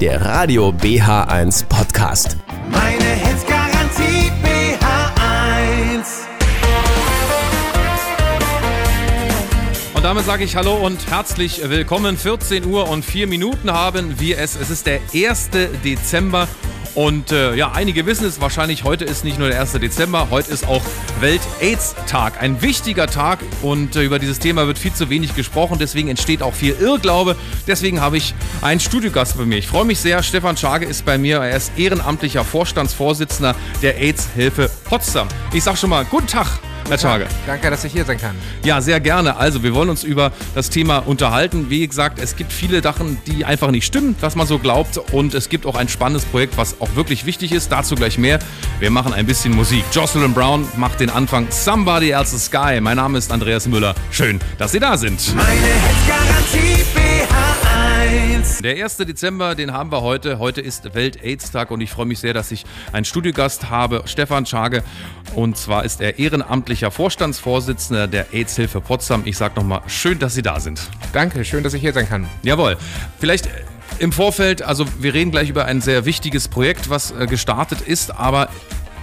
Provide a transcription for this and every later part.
der Radio BH1 Podcast. Meine Hits Garantie BH1. Und damit sage ich Hallo und herzlich willkommen. 14 Uhr und 4 Minuten haben wir es. Es ist der 1. Dezember. Und äh, ja, einige wissen es wahrscheinlich, heute ist nicht nur der 1. Dezember, heute ist auch Welt-AIDS-Tag. Ein wichtiger Tag und äh, über dieses Thema wird viel zu wenig gesprochen, deswegen entsteht auch viel Irrglaube. Deswegen habe ich einen Studiogast bei mir. Ich freue mich sehr, Stefan Schage ist bei mir. Er ist ehrenamtlicher Vorstandsvorsitzender der AIDS-Hilfe Potsdam. Ich sage schon mal, guten Tag. Herr Schage. Danke, dass ich hier sein kann. Ja, sehr gerne. Also, wir wollen uns über das Thema unterhalten. Wie gesagt, es gibt viele Sachen, die einfach nicht stimmen, was man so glaubt. Und es gibt auch ein spannendes Projekt, was auch wirklich wichtig ist. Dazu gleich mehr. Wir machen ein bisschen Musik. Jocelyn Brown macht den Anfang Somebody Else's Sky. Mein Name ist Andreas Müller. Schön, dass Sie da sind. Meine Hits Garantie BH1. Der 1. Dezember, den haben wir heute. Heute ist Welt-AIDS-Tag und ich freue mich sehr, dass ich einen Studiogast habe, Stefan Schage. Und zwar ist er ehrenamtlicher Vorstandsvorsitzender der AIDS-Hilfe Potsdam. Ich sage nochmal, schön, dass Sie da sind. Danke, schön, dass ich hier sein kann. Jawohl. Vielleicht äh, im Vorfeld, also wir reden gleich über ein sehr wichtiges Projekt, was äh, gestartet ist, aber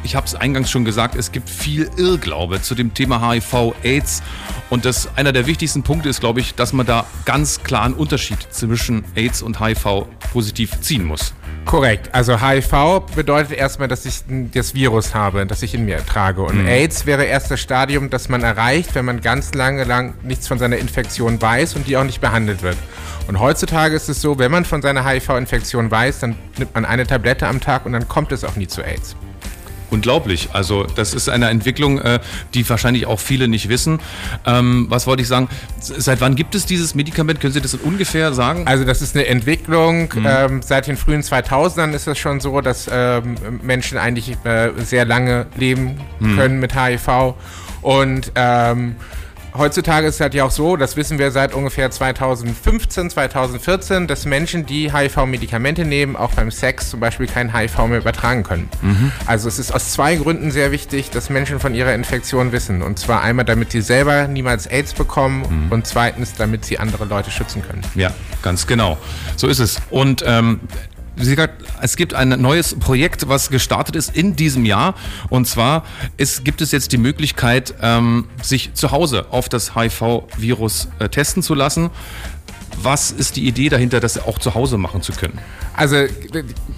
ich habe es eingangs schon gesagt, es gibt viel Irrglaube zu dem Thema HIV, AIDS. Und das einer der wichtigsten Punkte ist, glaube ich, dass man da ganz klar einen Unterschied zwischen AIDS und HIV positiv ziehen muss. Korrekt. Also HIV bedeutet erstmal, dass ich das Virus habe, das ich in mir trage. Und AIDS wäre erst das Stadium, das man erreicht, wenn man ganz lange lang nichts von seiner Infektion weiß und die auch nicht behandelt wird. Und heutzutage ist es so, wenn man von seiner HIV-Infektion weiß, dann nimmt man eine Tablette am Tag und dann kommt es auch nie zu AIDS. Unglaublich. Also das ist eine Entwicklung, äh, die wahrscheinlich auch viele nicht wissen. Ähm, was wollte ich sagen? Seit wann gibt es dieses Medikament? Können Sie das ungefähr sagen? Also das ist eine Entwicklung. Ähm, seit den frühen 2000ern ist es schon so, dass ähm, Menschen eigentlich äh, sehr lange leben können mit HIV. Und ähm, heutzutage ist es halt ja auch so, das wissen wir seit ungefähr 2015, 2014, dass Menschen, die HIV-Medikamente nehmen, auch beim Sex zum Beispiel kein HIV mehr übertragen können. Also es ist aus zwei Gründen sehr wichtig, dass Menschen von ihrer Infektion wissen. Und zwar einmal, damit sie selber niemals AIDS bekommen und zweitens, damit sie andere Leute schützen können. Ja, ganz genau. So ist es. Und ähm, gesagt, es gibt ein neues Projekt, was gestartet ist in diesem Jahr. Und zwar ist, gibt es jetzt die Möglichkeit, ähm, sich zu Hause auf das HIV-Virus äh, testen zu lassen. Was ist die Idee dahinter, das auch zu Hause machen zu können? Also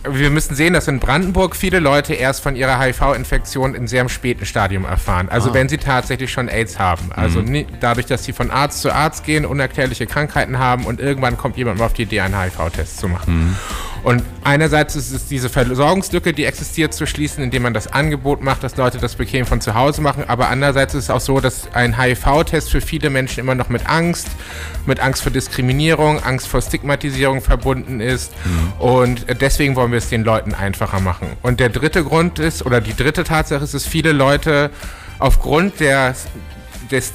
wir müssen sehen, dass in Brandenburg viele Leute erst von ihrer HIV-Infektion in sehr späten Stadium erfahren. Also wenn sie tatsächlich schon AIDS haben. Also nie, dadurch, dass sie von Arzt zu Arzt gehen, unerklärliche Krankheiten haben und irgendwann kommt jemand mal auf die Idee, einen HIV-Test zu machen. Und einerseits ist es diese Versorgungslücke, die existiert, zu schließen, indem man das Angebot macht, dass Leute das bequem von zu Hause machen. Aber andererseits ist es auch so, dass ein HIV-Test für viele Menschen immer noch mit Angst, mit Angst vor Diskriminierung, Angst vor Stigmatisierung verbunden ist. Und deswegen wollen wir es den Leuten einfacher machen. Und der dritte Grund ist, oder die dritte Tatsache ist, dass viele Leute aufgrund der, des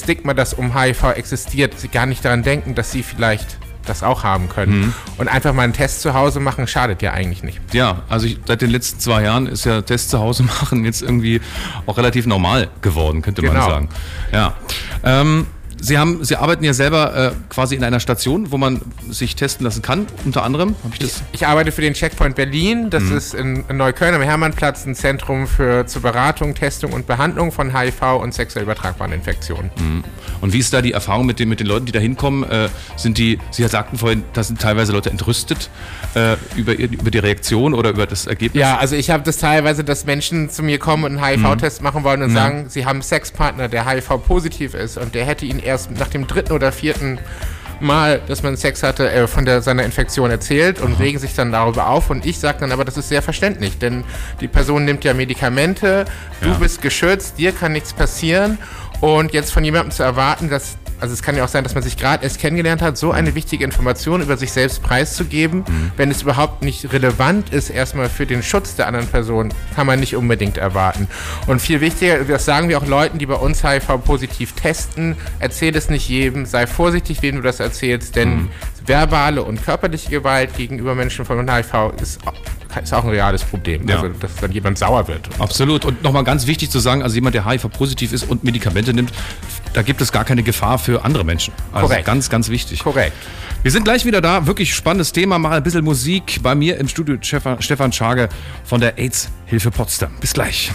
Stigma, das um HIV existiert, sie gar nicht daran denken, dass sie vielleicht das auch haben können. Und einfach mal einen Test zu Hause machen, schadet ja eigentlich nicht. Ja, also ich, seit den letzten zwei Jahren ist ja Test zu Hause machen jetzt irgendwie auch relativ normal geworden, könnte man Genau. sagen. Ja. Ähm, Sie, haben, Sie arbeiten ja selber äh, quasi in einer Station, wo man sich testen lassen kann, unter anderem. Habe ich das? Ich arbeite für den Checkpoint Berlin. Das ist in, in Neukölln am Hermannplatz ein Zentrum für zur Beratung, Testung und Behandlung von HIV und sexuell übertragbaren Infektionen. Und wie ist da die Erfahrung mit den, mit den Leuten, die da hinkommen? Äh, sind die, Sie sagten vorhin, da sind teilweise Leute entrüstet äh, über, über die Reaktion oder über das Ergebnis? Ja, also ich habe das teilweise, dass Menschen zu mir kommen und einen HIV-Test machen wollen und sagen, sie haben einen Sexpartner, der HIV-positiv ist und der hätte ihnen erst nach dem dritten oder vierten Mal, dass man Sex hatte, äh, von der, seiner Infektion erzählt und regen sich dann darüber auf. Und ich sage dann aber, das ist sehr verständlich, denn die Person nimmt ja Medikamente, du Ja. bist geschützt, dir kann nichts passieren. Und jetzt von jemandem zu erwarten, dass, also es kann ja auch sein, dass man sich gerade erst kennengelernt hat, so eine wichtige Information über sich selbst preiszugeben, wenn es überhaupt nicht relevant ist, erstmal für den Schutz der anderen Person, kann man nicht unbedingt erwarten. Und viel wichtiger, das sagen wir auch Leuten, die bei uns HIV-positiv testen, erzähl es nicht jedem, sei vorsichtig, wem du das erzählst, denn verbale und körperliche Gewalt gegenüber Menschen von HIV ist ist auch ein reales Problem. Ja. Also, dass dann jemand sauer wird. Absolut. Und nochmal ganz wichtig zu sagen, also jemand, der HIV-positiv ist und Medikamente nimmt, da gibt es gar keine Gefahr für andere Menschen. Also Korrekt. ganz, ganz wichtig. Korrekt. Wir sind gleich wieder da. Wirklich spannendes Thema. Mal ein bisschen Musik. Bei mir im Studio Stefan, Stefan Schage von der AIDS-Hilfe Potsdam. Bis gleich.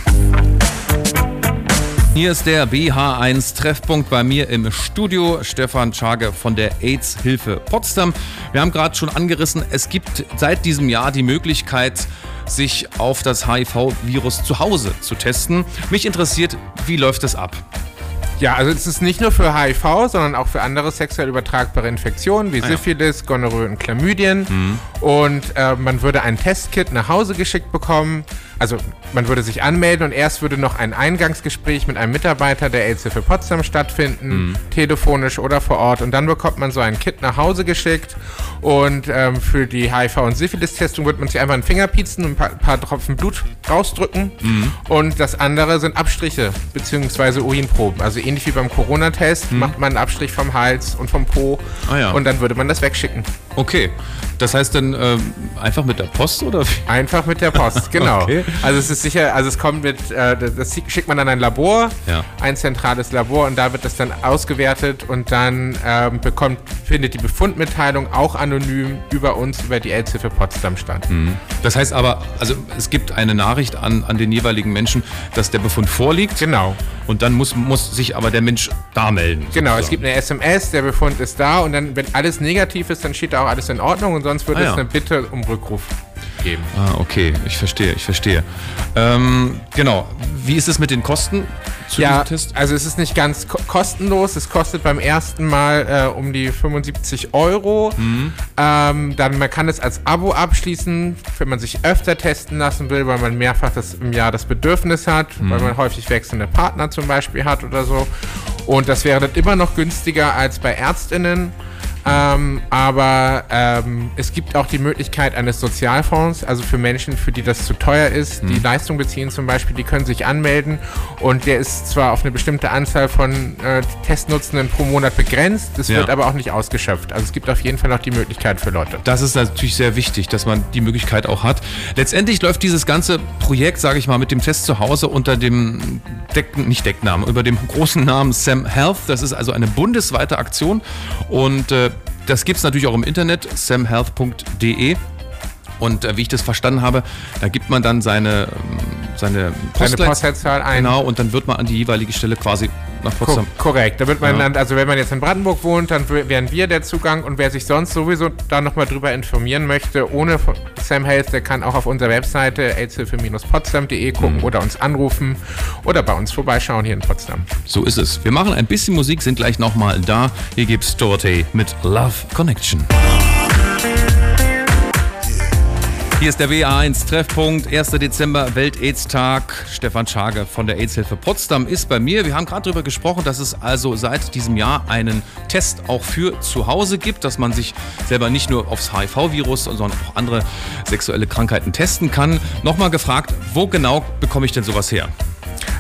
Hier ist der BH1 Treffpunkt bei mir im Studio. Stefan Schage von der AIDS-Hilfe Potsdam. Wir haben gerade schon angerissen, es gibt seit diesem Jahr die Möglichkeit, sich auf das HIV-Virus zu Hause zu testen. Mich interessiert, wie läuft es ab? Ja, also es ist nicht nur für HIV, sondern auch für andere sexuell übertragbare Infektionen wie Ah ja. Mhm. Syphilis, Gonorrhoe und Chlamydien. Und äh, man würde ein Testkit nach Hause geschickt bekommen. Also man würde sich anmelden und erst würde noch ein Eingangsgespräch mit einem Mitarbeiter der AIDS-Hilfe Potsdam stattfinden, Mhm. telefonisch oder vor Ort. Und dann bekommt man so ein Kit nach Hause geschickt. Und ähm, für die HIV- und Syphilis-Testung wird man sich einfach einen Finger piezen und ein paar, paar Tropfen Blut rausdrücken. Mhm. Und das andere sind Abstriche bzw. Urinproben. Also ähnlich wie beim Corona-Test macht man einen Abstrich vom Hals und vom Po Mhm. Ah ja. und dann würde man das wegschicken. Okay, das heißt dann ähm, einfach mit der Post oder? Einfach mit der Post, genau. Okay. Also es ist sicher, also es kommt mit, äh, das schickt man an ein Labor, Ja. ein zentrales Labor und da wird das dann ausgewertet und dann ähm, bekommt, findet die Befundmitteilung auch anonym über uns, über die AIDS-Hilfe Potsdam statt. Das heißt aber, also es gibt eine Nachricht an, an den jeweiligen Menschen, dass der Befund vorliegt. Genau. Und dann muss, muss sich aber der Mensch da melden. Genau, es sozusagen. gibt eine SMS, der Befund ist da und dann, wenn alles negativ ist, dann steht da auch alles in Ordnung und sonst würde Ah, es ja. eine Bitte um Rückruf geben. Ah, okay, ich verstehe, ich verstehe. Ähm, genau. Wie ist es mit den Kosten zu Ja, diesem Test? also es ist nicht ganz ko kostenlos. Es kostet beim ersten Mal äh, um die 75 Euro. Mhm. Ähm, dann man kann es als Abo abschließen, wenn man sich öfter testen lassen will, weil man mehrfach das im Jahr das Bedürfnis hat, Mhm. weil man häufig wechselnde Partner zum Beispiel hat oder so. Und das wäre dann immer noch günstiger als bei Ärztinnen. Ähm, aber ähm, es gibt auch die Möglichkeit eines Sozialfonds, also für Menschen, für die das zu teuer ist, Mhm. die Leistung beziehen zum Beispiel, die können sich anmelden und der ist zwar auf eine bestimmte Anzahl von äh, Testnutzenden pro Monat begrenzt, es Ja. wird aber auch nicht ausgeschöpft. Also es gibt auf jeden Fall noch die Möglichkeit für Leute. Das ist natürlich sehr wichtig, dass man die Möglichkeit auch hat. Letztendlich läuft dieses ganze Projekt, sage ich mal, mit dem Test zu Hause unter dem Deck, nicht Decknamen, über dem großen Namen Sam Health. Das ist also eine bundesweite Aktion und äh, das gibt es natürlich auch im Internet, samhealth.de. Und äh, wie ich das verstanden habe, da gibt man dann seine, ähm, seine Eine Postleitzahl Postleitzahl ein. Genau, und dann wird man an die jeweilige Stelle quasi nach Ko Potsdam. korrekt. Da wird man Ja. dann, also wenn man jetzt in Brandenburg wohnt, dann wären wir der Zugang und wer sich sonst sowieso da nochmal drüber informieren möchte, ohne Sam Health, der kann auch auf unserer Webseite aidshilfe-potsdam.de gucken oder uns anrufen oder bei uns vorbeischauen hier in Potsdam. So ist es. Wir machen ein bisschen Musik, sind gleich nochmal da. Hier gibt's Dorothy mit Love Connection. Hier ist der WA1 Treffpunkt, 1. Dezember, Welt-AIDS-Tag. Stefan Schager von der AIDS-Hilfe Potsdam ist bei mir. Wir haben gerade darüber gesprochen, dass es also seit diesem Jahr einen Test auch für zu Hause gibt, dass man sich selber nicht nur aufs HIV-Virus, sondern auch andere sexuelle Krankheiten testen kann. Nochmal gefragt, wo genau bekomme ich denn sowas her?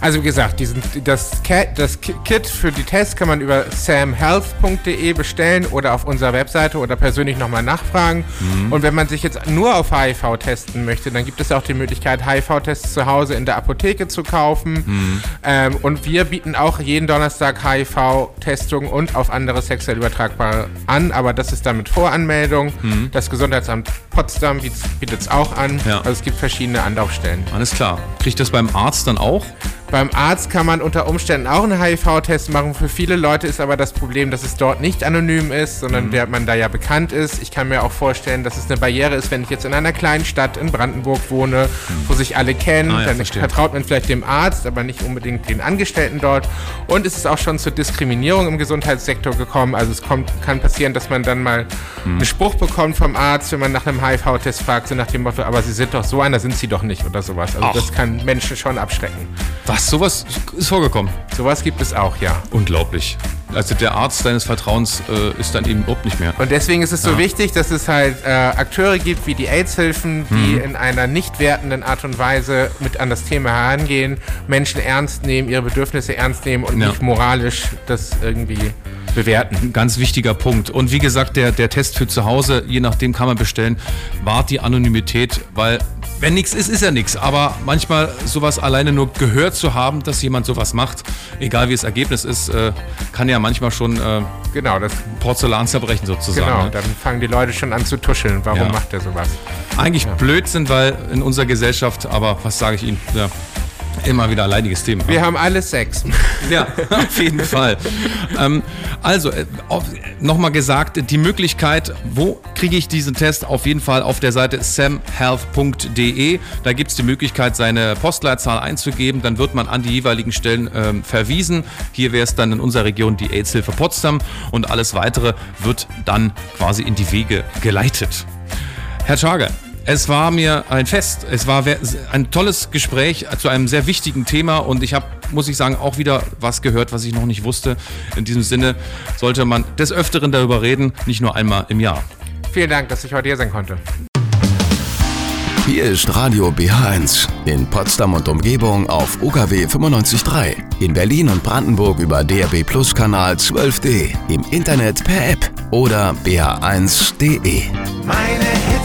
Also wie gesagt, diesen, das, das Ki- Kit für die Tests kann man über samhealth.de bestellen oder auf unserer Webseite oder persönlich nochmal nachfragen. Und wenn man sich jetzt nur auf HIV testen möchte, dann gibt es auch die Möglichkeit, HIV-Tests zu Hause in der Apotheke zu kaufen. Ähm, und wir bieten auch jeden Donnerstag HIV-Testungen und auf andere sexuell übertragbare an, aber das ist dann mit Voranmeldung. Das Gesundheitsamt Potsdam bietet es auch an. Ja. Also es gibt verschiedene Anlaufstellen. Alles klar. Kriegt das beim Arzt dann auch? Beim Arzt kann man unter Umständen auch einen HIV-Test machen. Für viele Leute ist aber das Problem, dass es dort nicht anonym ist, sondern der man da ja bekannt ist. Ich kann mir auch vorstellen, dass es eine Barriere ist, wenn ich jetzt in einer kleinen Stadt in Brandenburg wohne, wo sich alle kennen. Ah ja, dann verstehe. vertraut man vielleicht dem Arzt, aber nicht unbedingt den Angestellten dort. Und es ist auch schon zur Diskriminierung im Gesundheitssektor gekommen. Also es kommt, kann passieren, dass man dann mal einen Spruch bekommt vom Arzt, wenn man nach einem HIV-Test fragt, so nach dem Motto, aber Sie sind doch so einer, sind Sie doch nicht oder sowas. Also Ach. das kann Menschen schon abschrecken. Was? Sowas ist vorgekommen? Sowas gibt es auch, ja. Unglaublich. Also der Arzt deines Vertrauens äh, ist dann eben überhaupt nicht mehr. Und deswegen ist es so Ja. wichtig, dass es halt äh, Akteure gibt wie die AIDS-Hilfen, die in einer nicht wertenden Art und Weise mit an das Thema herangehen, Menschen ernst nehmen, ihre Bedürfnisse ernst nehmen und Ja. nicht moralisch das irgendwie bewerten. Ganz wichtiger Punkt. Und wie gesagt, der, der Test für zu Hause, je nachdem kann man bestellen, wahrt die Anonymität, weil wenn nichts ist, ist ja nichts. Aber manchmal sowas alleine nur gehört zu haben, dass jemand sowas macht, egal wie das Ergebnis ist, äh, kann ja manchmal schon äh, Genau, das, Porzellan zerbrechen sozusagen. genau. ne? Dann fangen die Leute schon an zu tuscheln. Warum Ja. macht er sowas? Eigentlich Blödsinn, weil in unserer Gesellschaft, aber was sage ich Ihnen, ja, immer wieder alleiniges Thema. Wir haben alle Sex. Ja, auf jeden Fall. ähm, also, äh, nochmal gesagt, die Möglichkeit, wo kriege ich diesen Test? Auf jeden Fall auf der Seite samhealth.de. Da gibt es die Möglichkeit, seine Postleitzahl einzugeben. Dann wird man an die jeweiligen Stellen ähm, verwiesen. Hier wäre es dann in unserer Region die AIDS-Hilfe Potsdam und alles weitere wird dann quasi in die Wege geleitet. Herr Schager, es war mir ein Fest. Es war ein tolles Gespräch zu einem sehr wichtigen Thema und ich habe, muss ich sagen, auch wieder was gehört, was ich noch nicht wusste. In diesem Sinne sollte man des Öfteren darüber reden, nicht nur einmal im Jahr. Vielen Dank, dass ich heute hier sein konnte. Hier ist Radio BH1 in Potsdam und Umgebung auf UKW 95.3. In Berlin und Brandenburg über DRB Plus Kanal 12D. Im Internet per App oder bh1.de. Meine